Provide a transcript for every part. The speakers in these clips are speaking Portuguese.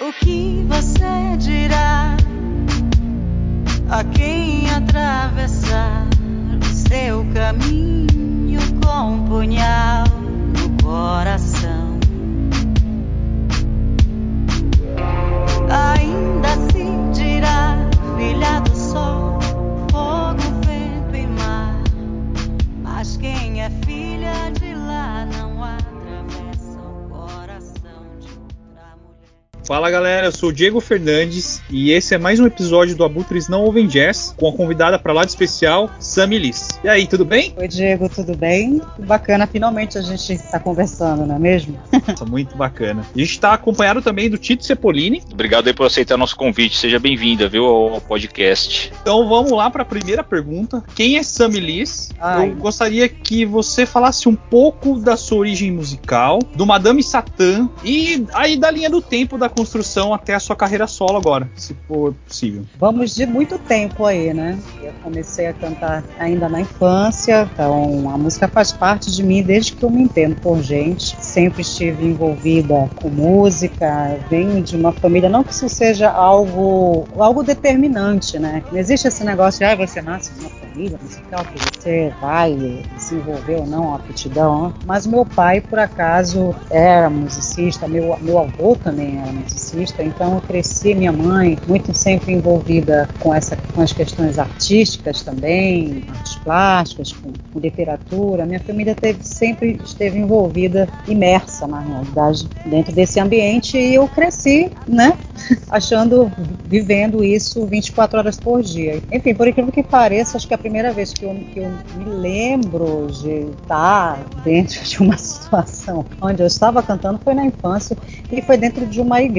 O que você dirá a quem atravessar o seu caminho com punhal Fala galera, eu sou o Diego Fernandes e esse é mais um episódio do Abutres Não Ouvem Jazz com a convidada para lá de especial, Sammy Liz. E aí, tudo bem? Oi, Diego, tudo bem? Bacana, finalmente a gente está conversando, não é mesmo? Nossa, muito bacana. A gente está acompanhado também do Tito Cepolini. Obrigado aí por aceitar nosso convite. Seja bem-vinda, viu, ao podcast. Então vamos lá para a primeira pergunta. Quem é Sammy Liz? Ai. Eu gostaria que você falasse um pouco da sua origem musical, do Madame Satã e aí da linha do tempo da construção até a sua carreira solo agora, se for possível. Vamos de muito tempo aí, né? Eu comecei a cantar ainda na infância, então a música faz parte de mim desde que eu me entendo por gente. Sempre estive envolvida com música, venho de uma família, não que isso seja algo, algo determinante, né? Não existe esse negócio de, ah, você nasce numa família musical que você vai desenvolver ou não a aptidão, né? mas meu pai, por acaso, era musicista, meu, meu avô também era musicista, então eu cresci, minha mãe, muito sempre envolvida com, essa, com as questões artísticas também, artes plásticas, com, com literatura. Minha família teve, sempre esteve envolvida, imersa na realidade, dentro desse ambiente e eu cresci, né, achando, vivendo isso 24 horas por dia. Enfim, por incrível que pareça, acho que a primeira vez que eu, que eu me lembro de estar dentro de uma situação onde eu estava cantando foi na infância e foi dentro de uma igreja.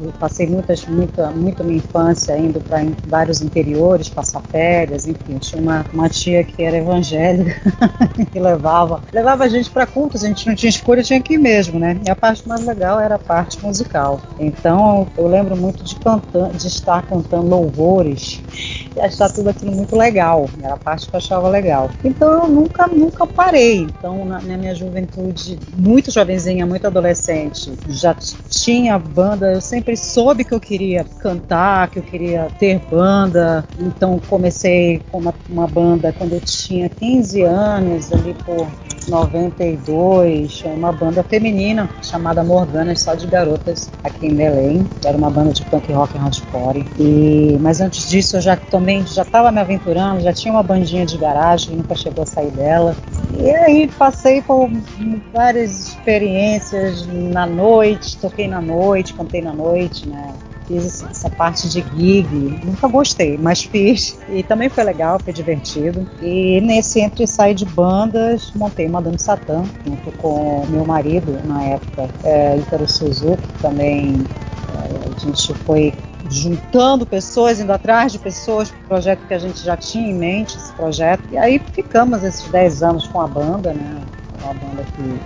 Eu passei muitas, muita, muito minha infância indo para vários interiores, passar férias, enfim. Tinha uma, uma tia que era evangélica que levava, levava a gente para cultos, a gente não tinha escolha, tinha que ir mesmo, né? E a parte mais legal era a parte musical. Então eu lembro muito de, cantar, de estar cantando louvores e achar tudo aquilo muito legal. Era a parte que eu achava legal. Então eu nunca, nunca parei. Então na, na minha juventude, muito jovenzinha, muito adolescente, já tinha. Eu sempre soube que eu queria cantar, que eu queria ter banda. Então comecei com uma, uma banda quando eu tinha 15 anos, ali por 92, uma banda feminina chamada Morgana, só de garotas, aqui em Belém. Era uma banda de punk rock hardcore. E, mas antes disso eu já também já estava me aventurando, já tinha uma bandinha de garagem, nunca chegou a sair dela. E aí passei por várias experiências na noite, toquei na noite, cantei na noite, né? fiz essa parte de gig, nunca gostei, mas fiz e também foi legal, foi divertido. E nesse entre e sai de bandas, montei Madame Satã junto com meu marido na época, é, Suzuki, também é, a gente foi juntando pessoas, indo atrás de pessoas projeto que a gente já tinha em mente, esse projeto. E aí ficamos esses 10 anos com a banda, né? Uma banda que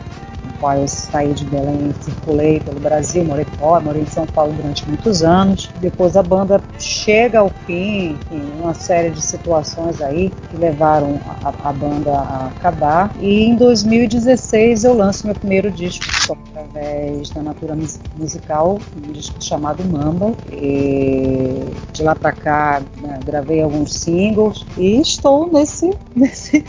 qual eu saí de Belém circulei pelo Brasil, morei fora, morei em São Paulo durante muitos anos. Depois a banda chega ao fim, enfim, uma série de situações aí que levaram a, a banda a acabar. E em 2016 eu lanço meu primeiro disco através da Natura Musical, um disco chamado Mamba. E de lá para cá né, gravei alguns singles e estou nesse, nesse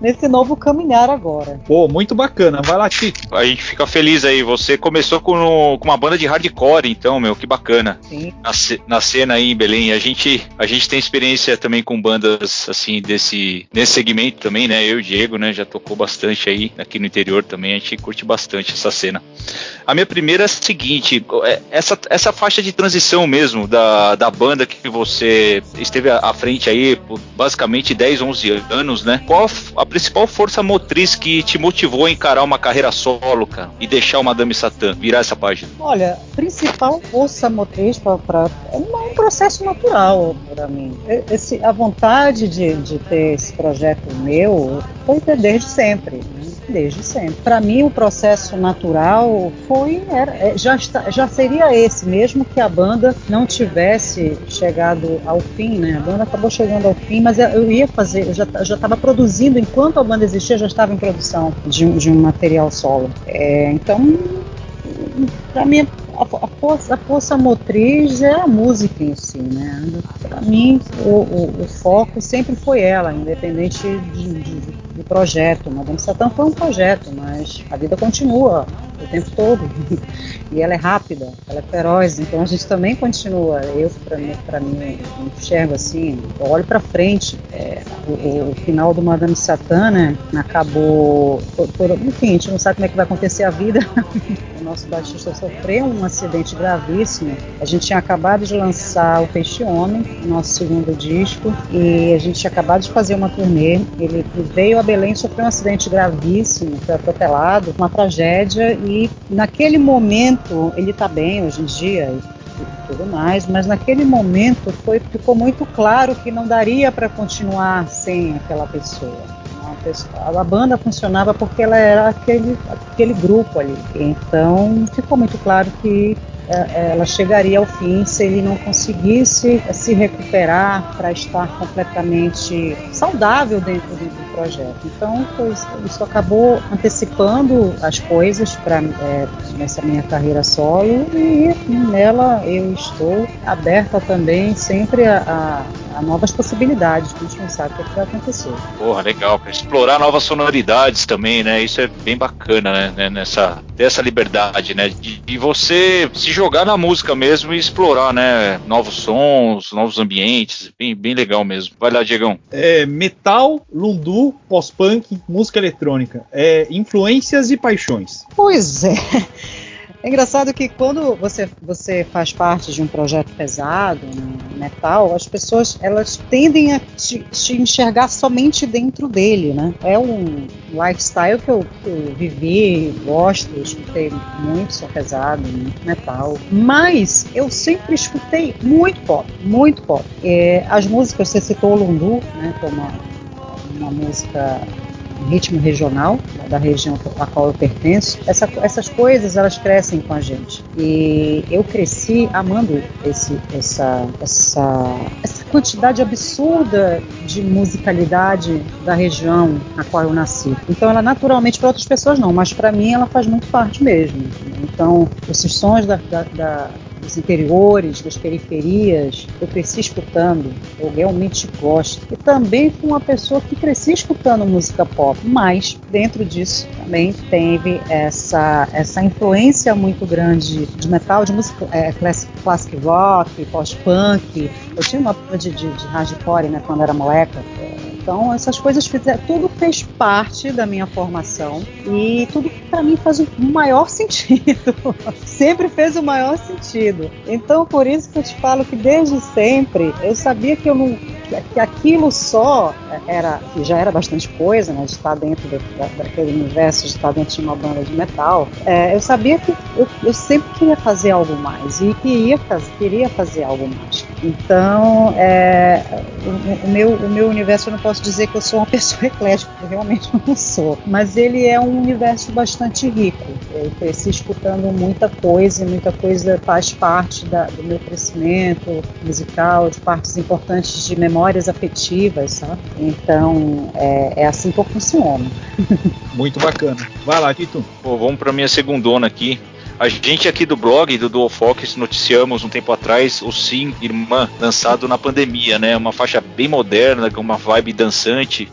nesse novo caminhar agora. Pô, muito bacana. Vai lá, Tito. A gente fica feliz aí. Você começou com, com uma banda de hardcore, então, meu, que bacana. Sim. Na, na cena aí em Belém. A gente, a gente tem experiência também com bandas, assim, desse nesse segmento também, né? Eu e o Diego, né? Já tocou bastante aí aqui no interior também. A gente curte bastante essa cena. A minha primeira é a seguinte: é, essa, essa faixa de transição mesmo da, da banda que você esteve à à frente aí por basicamente 10, 11 anos, né? Qual a principal força motriz que te motivou a encarar uma carreira solo, cara, e deixar o Madame Satã, virar essa página? Olha, principal força motriz para é um processo natural para mim. Esse, a vontade de, de ter esse projeto meu foi desde sempre. né? Desde sempre. Para mim, o processo natural foi era, é, já, já seria esse, mesmo que a banda não tivesse chegado ao fim, né? A banda acabou chegando ao fim, mas eu- ia fazer, eu já estava produzindo enquanto a banda existia, já estava em produção de, de um material solo. É, então para mim a, a, força, a força motriz é a música em si, né? Para mim, o, o, o, foco sempre foi ela, independente de, de, projeto. Madame Satã foi um projeto, mas a vida continua o tempo todo. e ela é rápida, ela é feroz, então a gente também continua. Eu, para mim, mim, enxergo assim, eu olho para frente. É, o, o, final do Madame Satã, né, acabou. Por, por, enfim, a gente não sabe como é que vai acontecer a vida. o nosso baixista sofreu um acidente gravíssimo. A gente tinha acabado de lançar o Peixe Homem, nosso segundo disco, e a gente tinha acabado de fazer uma turnê. Ele veio a Belém, sofreu um acidente gravíssimo, foi atropelado, uma tragédia, e naquele momento ele está bem hoje em dia tudo mais, mas naquele momento foi, ficou muito claro que não daria para continuar sem aquela pessoa. A banda funcionava porque ela era aquele, aquele grupo ali. Então ficou muito claro que é, é, ela chegaria ao fim se ele não conseguisse se recuperar para estar completamente saudável dentro do projeto. Então, pois, isso acabou antecipando as coisas para é, nessa minha carreira solo e nela eu estou aberta também sempre a, a, a novas possibilidades, que a gente não sabe o que vai acontecer. Porra, legal, para explorar novas sonoridades também, né? Isso é bem bacana, né? Nessa dessa liberdade, né? De, de você se jogar na música mesmo e explorar, né? Novos sons, novos ambientes. Bem, bem legal mesmo. Vai lá, Diegão. É, metal, lundu, pós-punk, música eletrônica. É, influências e paixões. Pois é. É engraçado que quando você, você faz parte de um projeto pesado, né, metal, as pessoas elas tendem a te, te, enxergar somente dentro dele, né? É um lifestyle que eu, eu vivi, gosto, escutei muito som pesado, muito metal, mas eu sempre escutei muito pop, muito pop. É, as músicas, você citou o Lundu, né? Que é uma, uma música ritmo regional da região a qual eu pertenço, essa, essas coisas elas crescem com a gente. E eu cresci amando esse, essa, essa, essa quantidade absurda de musicalidade da região na qual eu nasci. Então ela naturalmente para outras pessoas não, mas para mim ela faz muito parte mesmo. Então esses sons da, da, da dos interiores, das periferias, eu cresci escutando, eu realmente gosto. E também fui uma pessoa que cresci escutando música pop, mas dentro disso também teve essa, essa influência muito grande de metal, de música é, classic, classic rock, post-punk. Eu tinha uma banda de, de, de hardcore né, quando era moleca. Então essas coisas fizeram, tudo fez parte da minha formação e tudo para mim faz o maior sentido. Sempre fez o maior sentido. Então por isso que eu te falo que desde sempre eu sabia que eu não que aquilo só era já era bastante coisa, né, de estar dentro da, daquele universo, de estar dentro de uma banda de metal. É, eu sabia que eu, eu, sempre queria fazer algo mais e queria, queria fazer algo mais. Então, é, o, o, meu, o meu universo eu não posso dizer que eu sou uma pessoa eclética, porque realmente não sou. Mas ele é um universo bastante rico. Eu cresci escutando muita coisa e muita coisa faz parte da, do meu crescimento musical, de partes importantes de memórias afetivas, sabe? Então é, é assim que eu funciono. Muito bacana. Vai lá, Tito. Pô, vamos para minha segundona aqui. A gente aqui do blog do Dual Focus noticiamos um tempo atrás o Sim Irmã, lançado na pandemia, né? Uma faixa bem moderna, com uma vibe dançante.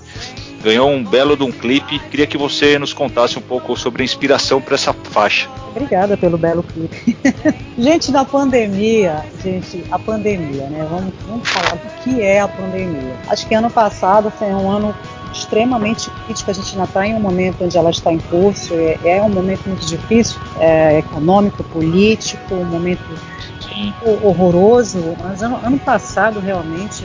Ganhou um belo de um clipe. Queria que você nos contasse um pouco sobre a inspiração para essa faixa. Obrigada pelo belo clipe. gente, na pandemia, gente, a pandemia, né? Vamos, vamos falar do que é a pandemia. Acho que ano passado foi um ano extremamente crítica. A gente ainda está em um momento onde ela está em curso, é, é um momento muito difícil, é, econômico, político, um momento horroroso. Mas ano, ano passado, realmente,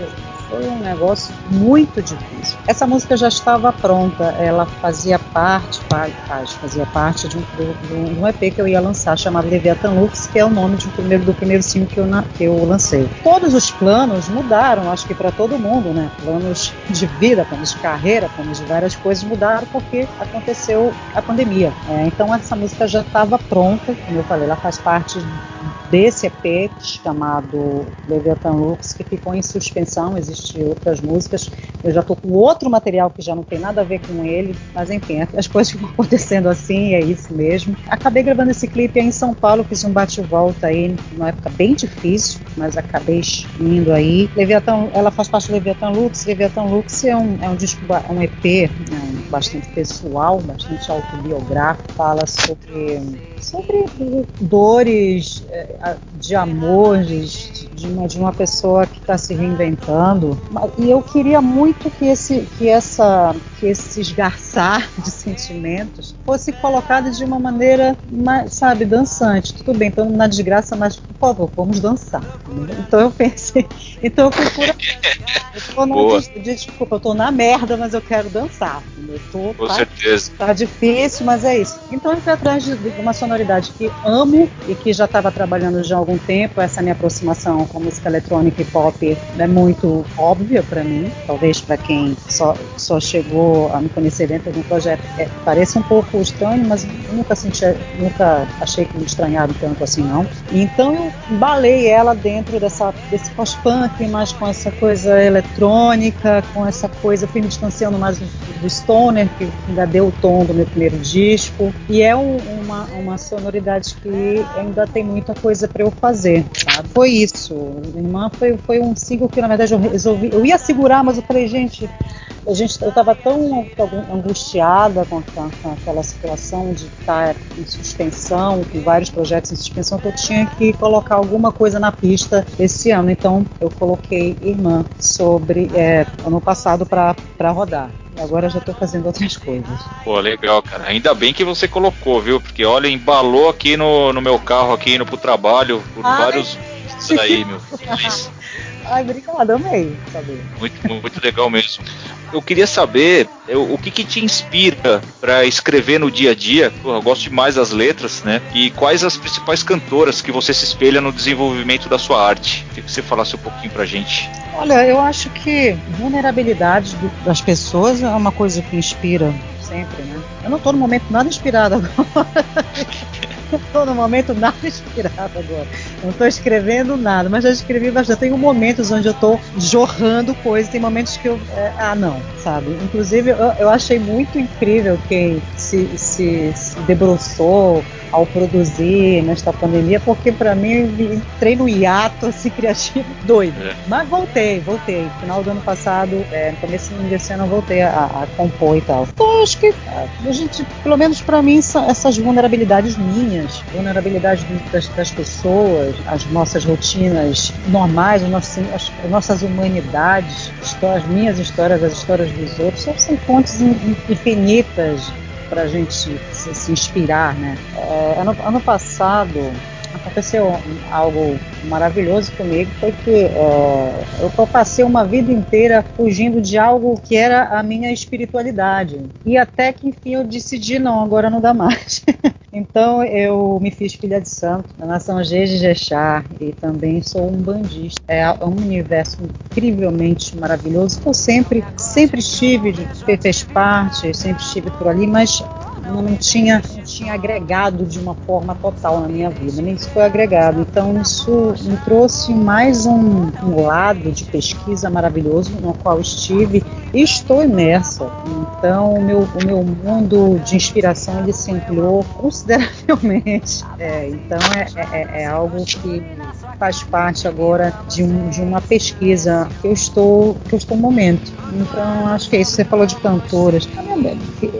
foi um negócio muito difícil. Essa música já estava pronta, ela fazia parte, faz, fazia parte de um, um EP que eu ia lançar chamado Leviathan Lux, que é o nome de um primeiro, do primeiro single que eu, que eu lancei. Todos os planos mudaram, acho que para todo mundo, né? Planos de vida, planos de carreira, planos de várias coisas mudaram porque aconteceu a pandemia. É, então essa música já estava pronta, como eu falei, ela faz parte desse EP chamado Leviathan Lux, que ficou em suspensão, existem outras músicas. Eu já tô com outro material que já não tem nada a ver com ele, mas enfim, as coisas ficam acontecendo assim, é isso mesmo. Acabei gravando esse clipe aí em São Paulo, fiz um bate-volta aí, numa época bem difícil, mas acabei indo aí. Leviathan, ela faz parte do Leviathan Lux. Leviathan Lux é um, é um disco, um EP né, bastante pessoal, bastante autobiográfico, fala sobre, sobre dores eh, de amor, de, de, uma, de uma pessoa que está se reinventando. E eu queria muito que, esse, que, essa, que esse esgarçar de sentimentos fosse colocado de uma maneira, mais, sabe, dançante. Tudo bem, estamos na desgraça, mas por favor, vamos dançar. Então eu pensei, então eu fui por. Eu tô na, desculpa, eu tô na merda, mas eu quero dançar. Eu tô, Com tá, certeza. Tá difícil, mas é isso. Então eu fui atrás de, de uma sonoridade que amo e que já estava trabalhando já há algum tempo. Essa minha aproximação com música eletrônica e pop é muito óbvia para mim. Talvez para quem só, só chegou a me conhecer dentro de um projeto é, um pouco estranho, mas nunca senti, nunca achei que me estranharam tanto assim não. Então eu balei ela dentro dessa desse pós-punk, mas com essa coisa eletrônica, com essa coisa, fui me distanciando mais do, do stoner que ainda deu o tom do meu primeiro disco e é um, uma, uma sonoridade que ainda tem muita coisa para eu fazer. Sabe? Foi isso. Irmã foi, foi um single que na verdade eu resolvi. Eu ia segurar, mas eu falei, gente, a gente, eu estava tão angustiada com, com, aquela situação de estar em suspensão, com vários projetos em suspensão, que eu tinha que colocar alguma coisa na pista esse ano. Então eu coloquei Irmã sobre é, ano passado para rodar. Agora já estou fazendo outras coisas. Pô, legal, cara. Ainda bem que você colocou, viu? Porque olha, embalou aqui no, no meu carro, aqui indo pro trabalho, por Ai. vários. Isso daí, meu. Ai, obrigada, amei saber. Muito, muito legal mesmo. Eu queria saber eu, o que, que te inspira para escrever no dia a dia. Pô, eu gosto demais das letras, né? E quais as principais cantoras que você se espelha no desenvolvimento da sua arte? Queria que você falasse um pouquinho pra gente. Olha, eu acho que vulnerabilidade das pessoas é uma coisa que inspira sempre, né? Eu não tô no momento nada inspirado agora. tô no momento nada inspirado agora. Não tô escrevendo nada, mas já escrevi bastante. Tenho momentos onde eu tô jorrando coisas, tem momentos que eu. É, ah, não, sabe? Inclusive, eu, eu achei muito incrível quem se, se, se debruçou ao produzir nesta pandemia, porque para mim entrei no hiato assim, criativo doido. É. Mas voltei, voltei. No final do ano passado, é, no começo desse ano, eu voltei a, a, compor e tal. Então acho que a gente, pelo menos para mim, essas vulnerabilidades minhas, vulnerabilidades das, das, pessoas, as nossas rotinas normais, as nossas, as, as nossas humanidades, as minhas histórias, as histórias dos outros, são fontes infinitas para a gente se, se, inspirar, né? É, ano, ano passado aconteceu algo maravilhoso comigo foi que é, eu passei uma vida inteira fugindo de algo que era a minha espiritualidade e até que enfim eu decidi não agora não dá mais então eu me fiz filha de santo da nação G de Jexá e também sou um bandista. É um universo incrivelmente maravilhoso que eu sempre sempre estive fez parte sempre estive por ali mas não tinha, não tinha agregado de uma forma total na minha vida, nem isso foi agregado. Então isso me trouxe mais um, um lado de pesquisa maravilhoso no qual estive e estou imersa. Então o meu, o meu mundo de inspiração ele se ampliou consideravelmente. É, então é, é, é, algo que faz parte agora de, um, de uma pesquisa que eu estou que eu estou no momento. Então acho que é isso. Você falou de cantoras.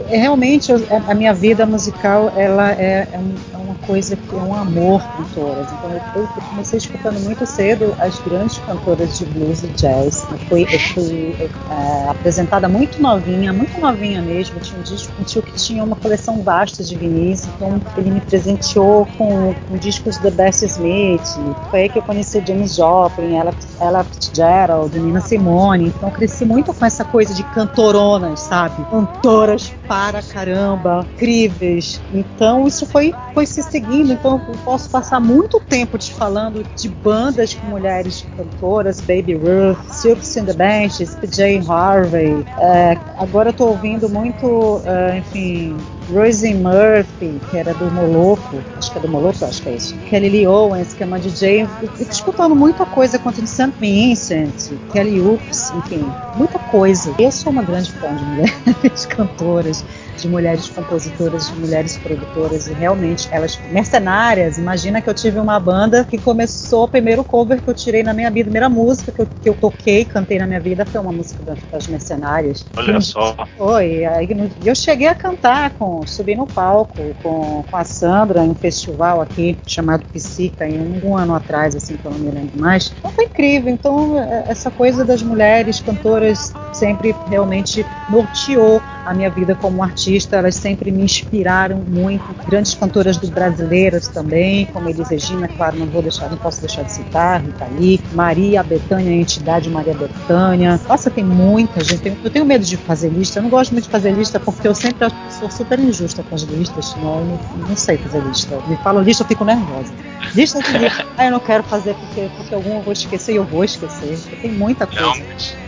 Realmente a minha vida musical ela é, é, é, coisa que é um amor cantoras. Então eu, eu, comecei escutando muito cedo as grandes cantoras de blues e jazz. Eu fui, eu fui é, apresentada muito novinha, muito novinha mesmo. Eu tinha um disco, um tio que tinha uma coleção vasta de vinis, então ele me presenteou com, com discos da Bessie Smith. Foi aí que eu conheci James Joplin, Ella, Ella Fitzgerald, Nina Simone. Então eu cresci muito com essa coisa de cantoronas, sabe? Cantoras para caramba, incríveis. Então isso foi, foi se seguindo. Então eu posso passar muito tempo te falando de bandas com mulheres cantoras, Baby Ruth, Silks and the Benches, PJ Harvey. É, agora eu tô ouvindo muito, é, enfim, Rosie Murphy, que era do Moloco, acho que é do Moloco, acho que é isso. Kelly Lee Owens, que é uma DJ, escutando muita coisa contra St. Vincent, Kelly Oops, enfim, muita coisa. Eu sou uma grande fã de mulheres cantoras de mulheres compositoras, de mulheres produtoras e realmente elas mercenárias. Imagina que eu tive uma banda que começou o primeiro cover que eu tirei na minha vida, a primeira música que eu, que eu toquei, cantei na minha vida foi uma música das mercenárias. Olha só. Foi, aí eu cheguei a cantar com, subi no palco com, com a Sandra em um festival aqui chamado Psica, em um, ano atrás, assim, que eu não me lembro mais. Então foi incrível. Então, é, essa coisa das mulheres cantoras sempre realmente norteou a minha vida como artista. Elas sempre me inspiraram muito. Grandes cantoras do brasileiras também, como Elis Regina, claro, não vou deixar, não posso deixar de citar, Rita Lee, Maria Bethânia, a entidade Maria Bethânia. Nossa, tem muita gente. Eu tenho medo de fazer lista. Eu não gosto muito de fazer lista porque eu sempre sou super injusta com as listas. Não, eu não, não sei fazer lista. Me falam lista, eu fico nervosa. Lista de lista. Ah, eu não quero fazer porque, porque algum eu vou esquecer e eu vou esquecer. Tem muita coisa. Não,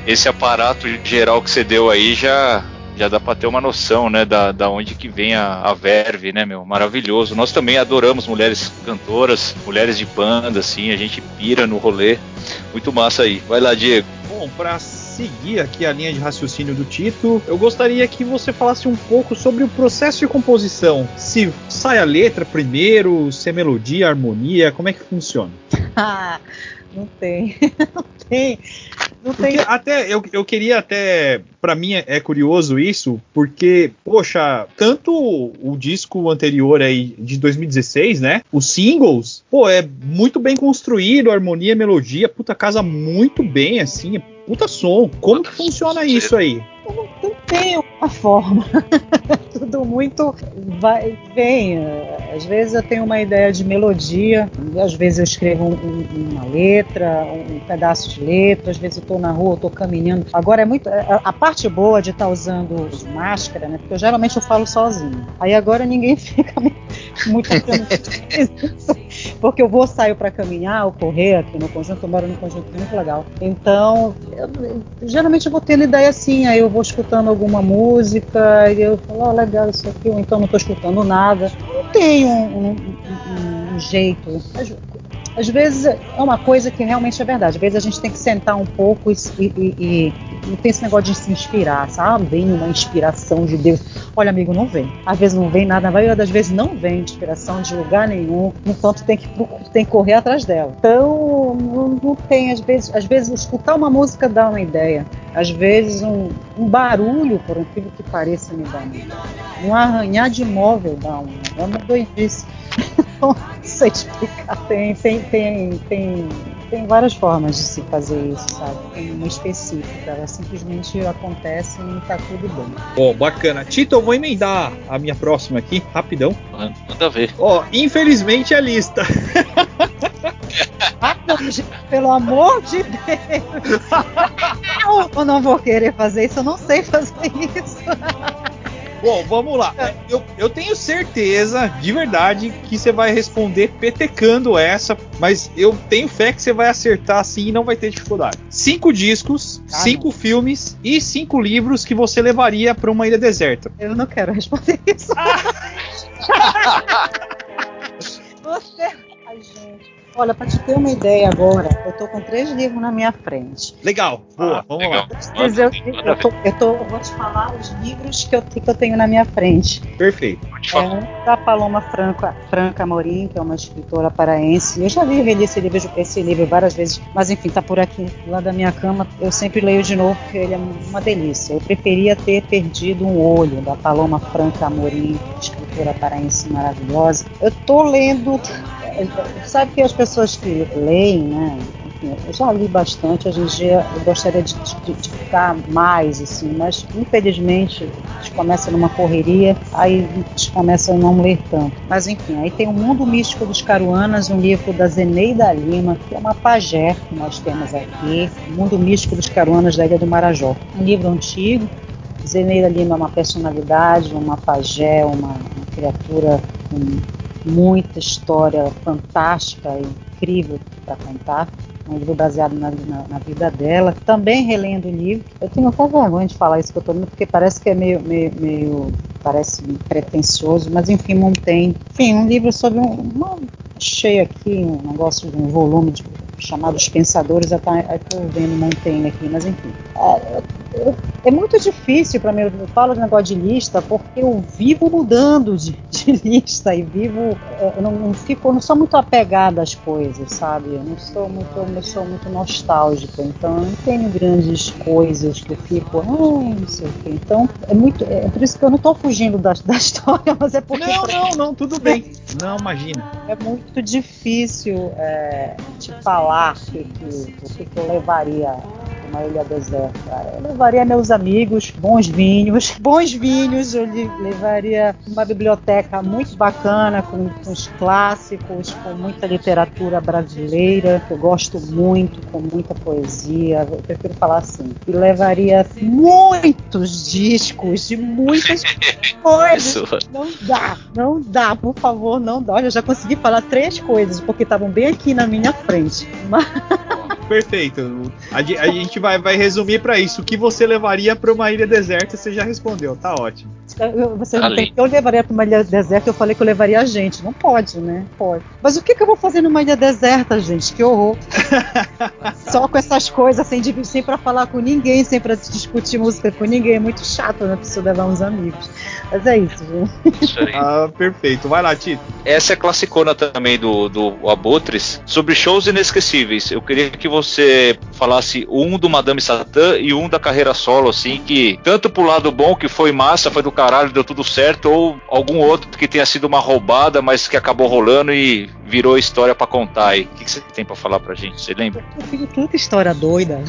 esse aparato geral que você deu aí já já dá para ter uma noção, né, da, da onde que vem a, a verve, né, meu, maravilhoso. Nós também adoramos mulheres cantoras, mulheres de banda, assim, a gente pira no rolê, muito massa aí. Vai lá, Diego. Bom, para seguir aqui a linha de raciocínio do Tito, eu gostaria que você falasse um pouco sobre o processo de composição. Se sai a letra primeiro, se é melodia, harmonia, como é que funciona? não tem, não tem. Não tem. até eu, eu queria até, para mim é, é, curioso isso, porque poxa, tanto o disco anterior aí de 2016, né? Os singles, pô, é muito bem construído, harmonia, melodia, puta casa muito bem assim, puta som. Como que funciona isso aí? Não, não tem uma forma. Tudo muito vai, vem. Às vezes eu tenho uma ideia de melodia, às vezes eu escrevo um, um, uma letra, um pedaço de letra, às vezes eu estou na rua, estou caminhando. Agora é muito. A, a parte boa de estar tá usando máscara, né? Porque eu, geralmente eu falo sozinho. Aí agora ninguém fica muito porque eu vou sair para caminhar ou correr aqui no conjunto, eu moro no conjunto muito legal. Então, eu, geralmente eu vou tendo ideia assim, aí eu vou escutando alguma música e eu falo, oh, legal isso aqui, ou então não estou escutando nada. Não tem um, um, um, um jeito. Às, às, vezes é uma coisa que realmente é verdade. Às vezes a gente tem que sentar um pouco e, e, e não tem esse negócio de se inspirar, sabe? Vem uma inspiração de Deus. Olha, amigo, não vem. Às vezes não vem nada, a maioria das vezes não vem inspiração de lugar nenhum, tu tem que, tem que correr atrás dela. Então, não, não, tem, às vezes, às vezes escutar uma música dá uma ideia. Às vezes um, um barulho, por incrível que pareça, me dá uma ideia. Um arranhar de móvel dá uma, é uma doidice. não sei explicar. Tem, tem, tem, tem tem várias formas de se fazer isso, sabe? Tem uma específica, elas simplesmente acontecem e tá tudo bem. Ó, oh, bacana. Tito, eu vou emendar a minha próxima aqui, rapidão. Manda ver. Ó, oh, infelizmente a lista. ah, pelo amor de Deus! eu não vou querer fazer isso, eu não sei fazer isso. Bom, vamos lá. Eu, eu tenho certeza, de verdade, que você vai responder petecando essa, mas eu tenho fé que você vai acertar assim e não vai ter dificuldade. Cinco discos, ah, cinco não. filmes e cinco livros que você levaria para uma ilha deserta. Eu não quero responder isso. você. Ai, gente. Olha, para te ter uma ideia agora, eu tô com três livros na minha frente. Legal, boa, ah, vamos legal. lá. Mas eu, eu, tô, eu, tô, vou te falar os livros que eu, que eu tenho na minha frente. Perfeito. É um da Paloma Franca, Franca Morim, que é uma escritora paraense. Eu já li reli esse livro, esse livro várias vezes, mas enfim, tá por aqui, lá da minha cama. Eu sempre leio de novo, porque ele é uma delícia. Eu preferia ter perdido um olho, da Paloma Franca Morim, escritora paraense maravilhosa. Eu tô lendo sabe que as pessoas que leem, né? Eu já li bastante, hoje em dia eu gostaria de, de, de, ficar mais, assim, mas infelizmente a gente começa numa correria, aí a gente começa a não ler tanto. Mas enfim, aí tem o Mundo Místico dos Caruanas, um livro da Zeneida Lima, que é uma pajé que nós temos aqui, o Mundo Místico dos Caruanas da Ilha do Marajó. Um livro antigo, Zeneida Lima é uma personalidade, uma pajé, uma, uma criatura com muita história fantástica e incrível para contar. Um livro baseado na, na, na, vida dela. Também relendo o livro. Eu tenho até vergonha de falar isso que eu estou lendo, porque parece que é meio, meio, meio parece pretencioso, mas enfim, Montaigne. Enfim, um livro sobre um, uma achei aqui um negócio de um volume de, chamado Os Pensadores, estou vendo Montaigne aqui, mas enfim. É, é muito difícil para mim, eu falo de negócio de lista, porque eu vivo mudando de, de lista e vivo, é, eu não, não, fico, eu não sou muito apegada às coisas, sabe? Eu não sou muito, eu sou muito nostálgica, então eu não tenho grandes coisas que eu fico, ah, não sei o quê. Então, é muito, é por isso que eu não estou fugindo da, da história, mas é porque... Não, não, não, tudo bem. Não, imagina. É muito difícil é, te falar o que, que, que eu levaria uma ilha deserta. Eu levaria meus amigos, bons vinhos, bons vinhos, eu levaria uma biblioteca muito bacana, com, com os clássicos, com muita literatura brasileira, que eu gosto muito, com muita poesia, eu prefiro falar assim. E levaria muitos discos de muitas coisas. Não dá, não dá, por favor, não dá. Olha, eu já consegui falar três coisas, porque estavam bem aqui na minha frente. Mas... Perfeito. A, a gente vai, vai resumir para isso. O que você levaria para uma ilha deserta? Você já respondeu, tá ótimo. Eu, você não tem que eu levaria para uma ilha deserta. Eu falei que eu levaria a gente. Não pode, né? Pode. Mas o que, que eu vou fazer numa ilha deserta, gente? Que horror. Só com essas coisas, sem, sem para falar com ninguém, sem para discutir música com ninguém. É muito chato, né? Preciso levar uns amigos. Mas é isso, gente. Isso aí. Ah, perfeito. Vai lá, Tito. Essa é classicona também do, do Abutres sobre shows inesquecíveis. Eu queria que você falasse um do Madame Satã e um da carreira solo, assim, que tanto pro lado bom, que foi massa, foi do caralho, deu tudo certo, ou algum outro que tenha sido uma roubada, mas que acabou rolando e virou história para contar aí. O que, que você tem para falar pra gente? Você lembra? Eu tenho tanta história doida.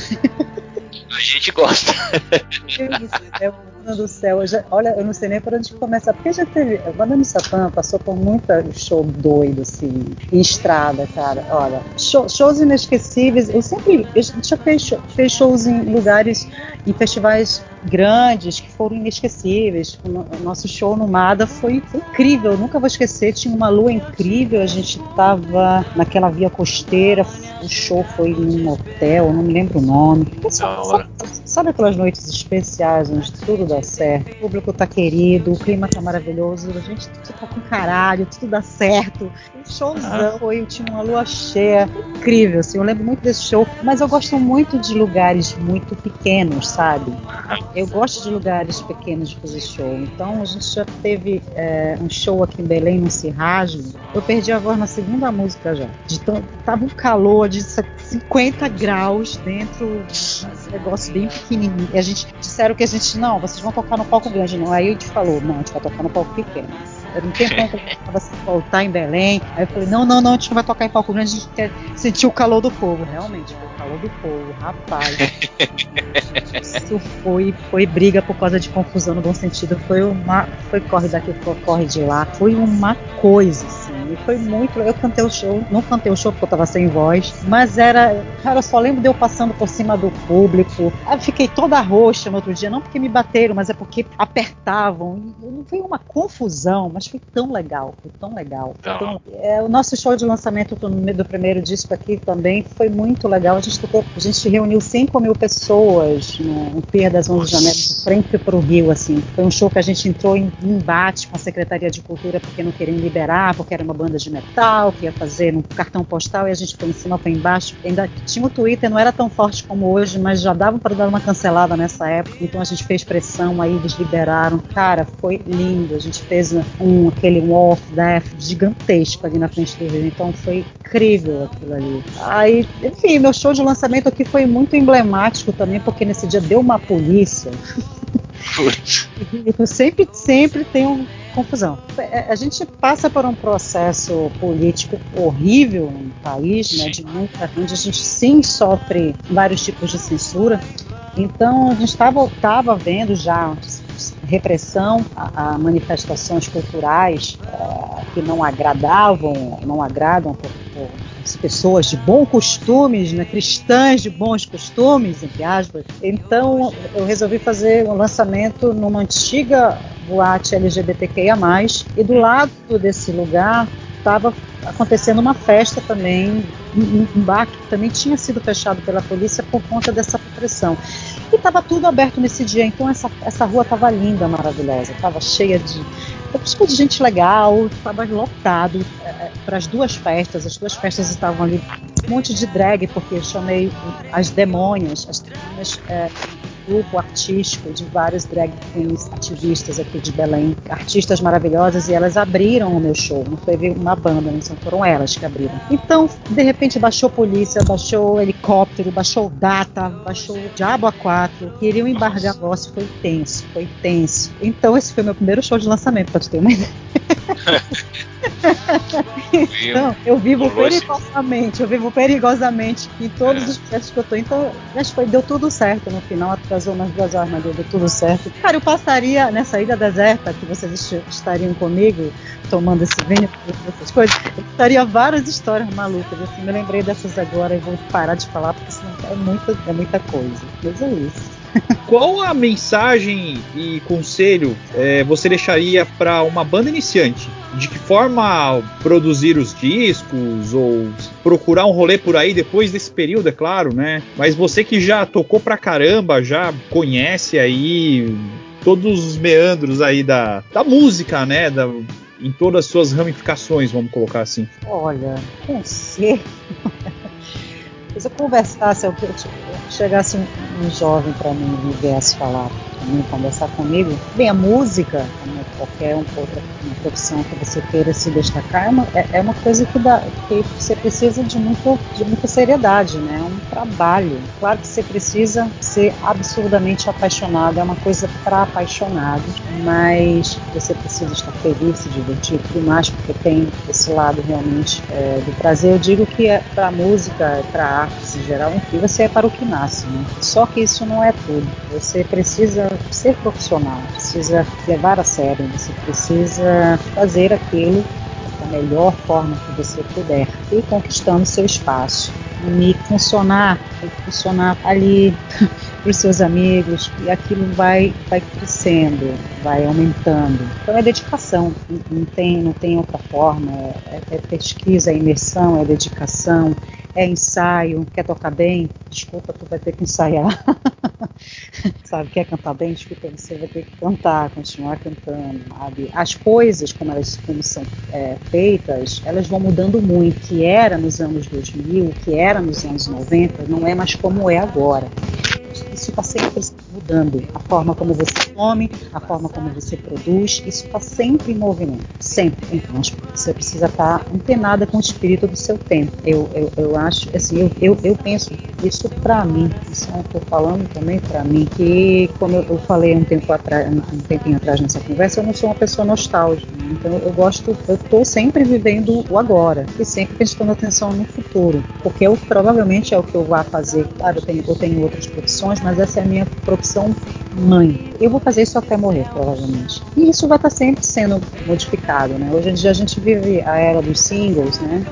A gente gosta. Meu Do céu, eu já, olha, eu não sei nem por onde começar, porque já teve. Madame Satã passou por muita show doido, assim, em estrada, cara. Olha, show, shows inesquecíveis. Eu sempre. Eu já fez, fez shows em lugares, em festivais grandes que foram inesquecíveis. O nosso show no Mada foi, foi incrível, eu nunca vou esquecer. Tinha uma lua incrível, a gente estava naquela via costeira. O show foi num hotel, não me lembro o nome. Sabe, sabe, aquelas noites especiais onde tudo dá certo? O público tá querido, o clima tá maravilhoso, a gente tá com caralho, tudo dá certo. O showzão foi, tinha uma lua cheia, incrível, assim. Eu lembro muito desse show, mas eu gosto muito de lugares muito pequenos, sabe? Eu gosto de lugares pequenos de fazer show. Então a gente já teve é, um show aqui em Belém, no Cirrasmo. Eu perdi a voz na segunda música já. De tão, tava um calor de 50 graus dentro, um negócio bem pequenininho. E a gente disseram que a gente, não, vocês vão tocar no palco grande. Não, aí a gente falou, não, a gente vai tocar no palco pequeno. Era um tempão que a gente voltar em Belém. Aí eu falei, não, não, não, a gente não vai tocar em palco grande, a gente quer sentir o calor do povo. Realmente, foi o calor do povo, rapaz. Isso foi, foi briga por causa de confusão no bom sentido. Foi uma. Foi corre daqui, corre de lá. Foi uma coisa, assim. E foi muito. Eu cantei o show, não cantei o show porque eu tava sem voz, mas era. Cara, eu só lembro de eu passando por cima do público. Eu fiquei toda roxa no outro dia, não porque me bateram, mas é porque apertavam. Não foi uma confusão, mas foi tão legal. Foi tão legal. Foi tão... É, o nosso show de lançamento do, do primeiro disco aqui também foi muito legal. A gente tocou, a gente reuniu 5 mil pessoas no, no Pier das 11 de janeiro, de frente para o Rio, assim. Foi um show que a gente entrou em embate com a Secretaria de Cultura porque não queriam liberar, porque era uma banda de metal que ia fazer um cartão postal e a gente foi em cima, foi embaixo. Ainda tinha o Twitter, não era tão forte como hoje, mas já dava para dar uma cancelada nessa época. Então a gente fez pressão, aí eles liberaram. Cara, foi lindo. A gente fez um aquele wall of death gigantesco ali na frente do Rio. Então foi incrível aquilo ali. Aí, enfim, meu show de lançamento aqui foi muito emblemático também, porque nesse dia deu uma polícia. Eu sempre, sempre tem um confusão. É, a gente passa por um processo político horrível no país, né, de muita, onde a gente sim sofre vários tipos de censura. Então a gente estava vendo já repressão a, a manifestações culturais uh, que não agradavam, não agradam por, por pessoas de bons costumes, né, cristãs de bons costumes, entre aspas. Então eu resolvi fazer um lançamento numa antiga boate LGBTQIA+, e do lado desse lugar estava acontecendo uma festa também um, bar que também tinha sido fechado pela polícia por conta dessa pressão. E estava tudo aberto nesse dia, então essa, essa rua estava linda, maravilhosa, estava cheia de de gente legal, estava lotado é, é para as duas festas. As duas festas estavam ali, um monte de drag, porque eu chamei as demônias, as demônias é, grupo artístico de várias drag queens ativistas aqui de Belém, artistas maravilhosas, e elas abriram o meu show. Não foi uma banda, não foram elas que abriram. Então, de repente, baixou polícia, baixou helicóptero, baixou data, baixou o Diabo a 4, queriam embargar o negócio, foi tenso, foi tenso. Então, esse foi meu primeiro show de lançamento, pra tu ter uma ideia. então, eu vivo perigosamente, eu vivo perigosamente em todos é. os testes que eu tô. Então, acho que foi, deu tudo certo no final, atrasou umas duas horas, mas deu, deu tudo certo. Cara, eu passaria nessa ilha deserta que vocês estariam comigo, tomando esse vinho, essas coisas, eu estaria várias histórias malucas. Assim, me lembrei dessas agora e vou parar de falar, porque senão é muita, é muita coisa. Mas é isso. Qual a mensagem e conselho é, você deixaria para uma banda iniciante? De que forma produzir os discos ou procurar um rolê por aí depois desse período, é claro, né? Mas você que já tocou pra caramba, já conhece aí todos os meandros aí da, da música, né? Da, em todas as suas ramificações, vamos colocar assim. Olha, conselho. Se eu conversasse, eu, chegasse um, um jovem para mim e viesse falar mim, conversar comigo, bem, a música, como qualquer outra profissão que você queira se destacar, é uma, é, é uma coisa que, dá, que você precisa de, muito, de muita seriedade, né? É um trabalho. Claro que você precisa ser absurdamente apaixonado, é uma coisa para apaixonados, mas você precisa estar feliz, se divertir tudo mais, porque tem esse lado realmente é, do prazer. Eu digo que é para música, para a arte em geral, enfim, você é para o que nasce, né? Só que isso não é tudo. Você precisa ser profissional, precisa levar a sério, você precisa fazer aquilo da melhor forma que você puder e conquistando seu espaço. E funcionar, funcionar ali para os seus amigos e aquilo vai, vai crescendo, vai aumentando. Então é dedicação, não tem, não tem outra forma, é, é pesquisa, é imersão, é dedicação, é ensaio, quer tocar bem? Desculpa, tu vai ter que ensaiar. sabe, quer cantar bem? Desculpa, você vai ter que cantar, continuar cantando, sabe? As coisas, como elas como são é, feitas, elas vão mudando muito. O que era nos anos 2000, o que era nos anos 90, não é mais como é agora isso está sempre mudando. A forma como você come, a forma como você produz, isso está sempre em movimento. Sempre. Então, você precisa estar tá antenada com o espírito do seu tempo. Eu, eu, eu acho, assim, eu, eu, eu penso isso para mim. Isso eu estou falando também para mim, que, como eu, falei um tempo atrás, um tempinho atrás nessa conversa, eu não sou uma pessoa nostálgica. Então, eu gosto, eu estou sempre vivendo o agora e sempre prestando atenção no futuro, porque eu provavelmente é o que eu vá fazer. Claro, eu tenho, eu tenho outras profissões, mas essa é a minha profissão são mãe. Eu vou fazer isso até morrer, provavelmente. E isso vai estar sempre sendo modificado, né? Hoje em dia a gente vive a era dos singles, né?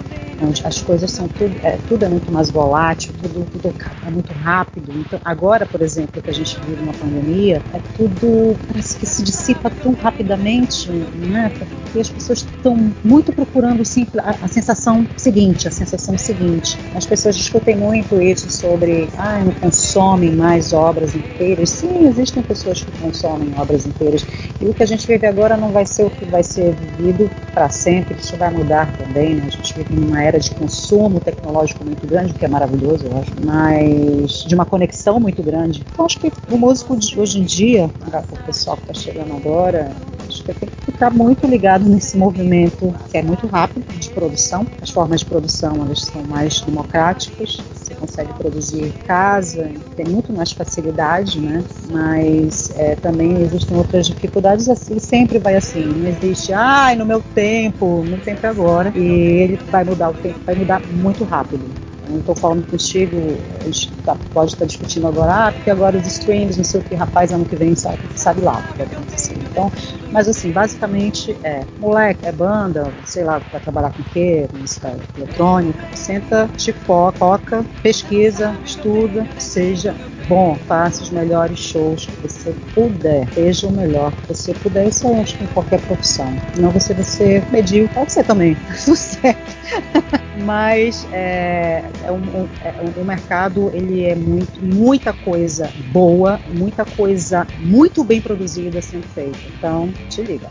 onde as coisas são tudo é, tudo é muito mais volátil, tudo, tudo é muito rápido. Então, agora, por exemplo, que a gente vive uma pandemia, é tudo parece que se dissipa tão rapidamente, né? Porque as pessoas estão muito procurando a, a, sensação seguinte, a sensação seguinte. As pessoas discutem muito isso sobre, ah, não consomem mais obras inteiras. Sim, existem pessoas que consomem obras inteiras. E o que a gente vive agora não vai ser o que vai ser vivido para sempre. Isso vai mudar também, né? A gente vive numa era de consumo tecnológico muito grande, o que é maravilhoso, eu acho, mas de uma conexão muito grande. Então acho que o músico de hoje em dia, o pessoal que está chegando agora, acho que tem que ficar muito ligado nesse movimento que é muito rápido de produção. As formas de produção elas são mais democráticas, consegue produzir casa, tem muito mais facilidade, né? Mas é, também existem outras dificuldades assim, sempre vai assim, não existe, ai, no meu tempo, no tempo é agora, e ele vai mudar o tempo, vai mudar muito rápido não estou falando contigo, a gente tá, pode estar tá discutindo agora, ah, porque agora os streams, não sei o que, rapaz, ano que vem sabe, sabe lá o que vai acontecer. Então, mas assim, basicamente é moleque, é banda, sei lá, vai trabalhar com o quê? Música eletrônica. Senta, te foca, pesquisa, estuda, seja bom, faça os melhores shows que você puder, seja o melhor que você puder. Isso eu acho que em qualquer profissão. Não você vai ser medíocre, pode ser também, certo. Mas é, é um, um, é, o mercado ele é muito, muita coisa boa, muita coisa muito bem produzida sendo feita. Então, te liga.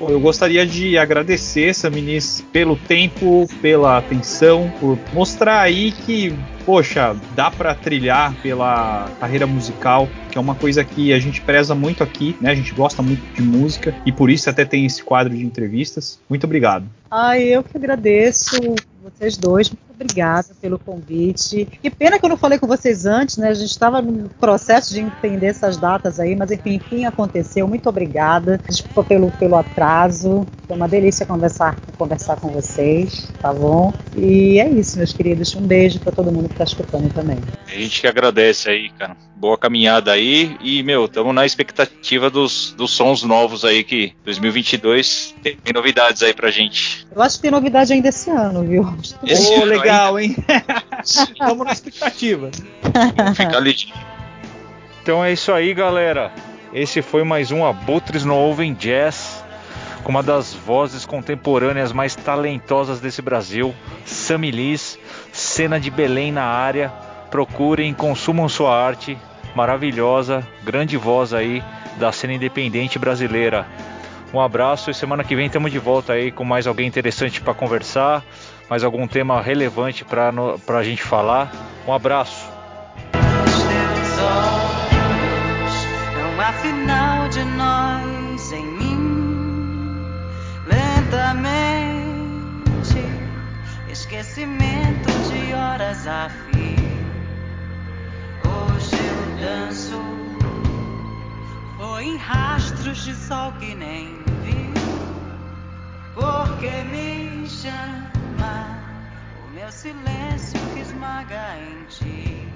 Bom, eu gostaria de agradecer, Saminis, pelo tempo, pela atenção, por mostrar aí que, poxa, dá para trilhar pela carreira musical, que é uma coisa que a gente preza muito aqui, né? A gente gosta muito de música e por isso até tem esse quadro de entrevistas. Muito obrigado. Ai, eu que agradeço vocês dois. Obrigada pelo convite. Que pena que eu não falei com vocês antes, né? A gente estava no processo de entender essas datas aí, mas enfim, enfim aconteceu. Muito obrigada. Desculpa pelo, pelo atraso. Foi uma delícia conversar, conversar com vocês, tá bom? E é isso, meus queridos. Um beijo para todo mundo que está escutando também. A gente que agradece aí, cara. Boa caminhada aí. E, meu, estamos na expectativa dos, dos sons novos aí que 2022 tem novidades aí pra gente. Eu acho que tem novidade ainda esse ano, viu? Esse oh, legal, hein? Estamos na expectativa. Fica ali. Então é isso aí, galera. Esse foi mais um Abutres no Oven Jazz com uma das vozes contemporâneas mais talentosas desse Brasil, Sami Liz, cena de Belém na área. Procurem, consumam sua arte maravilhosa, grande voz aí da cena independente brasileira. Um abraço e semana que vem estamos de volta aí com mais alguém interessante para conversar, mais algum tema relevante para a gente falar. Um abraço. afinal de nós em mim lentamente esquecimento de horas a fim hoje eu danço foi em rastros de sol que nem vi porque me chama meu silêncio que esmaga em ti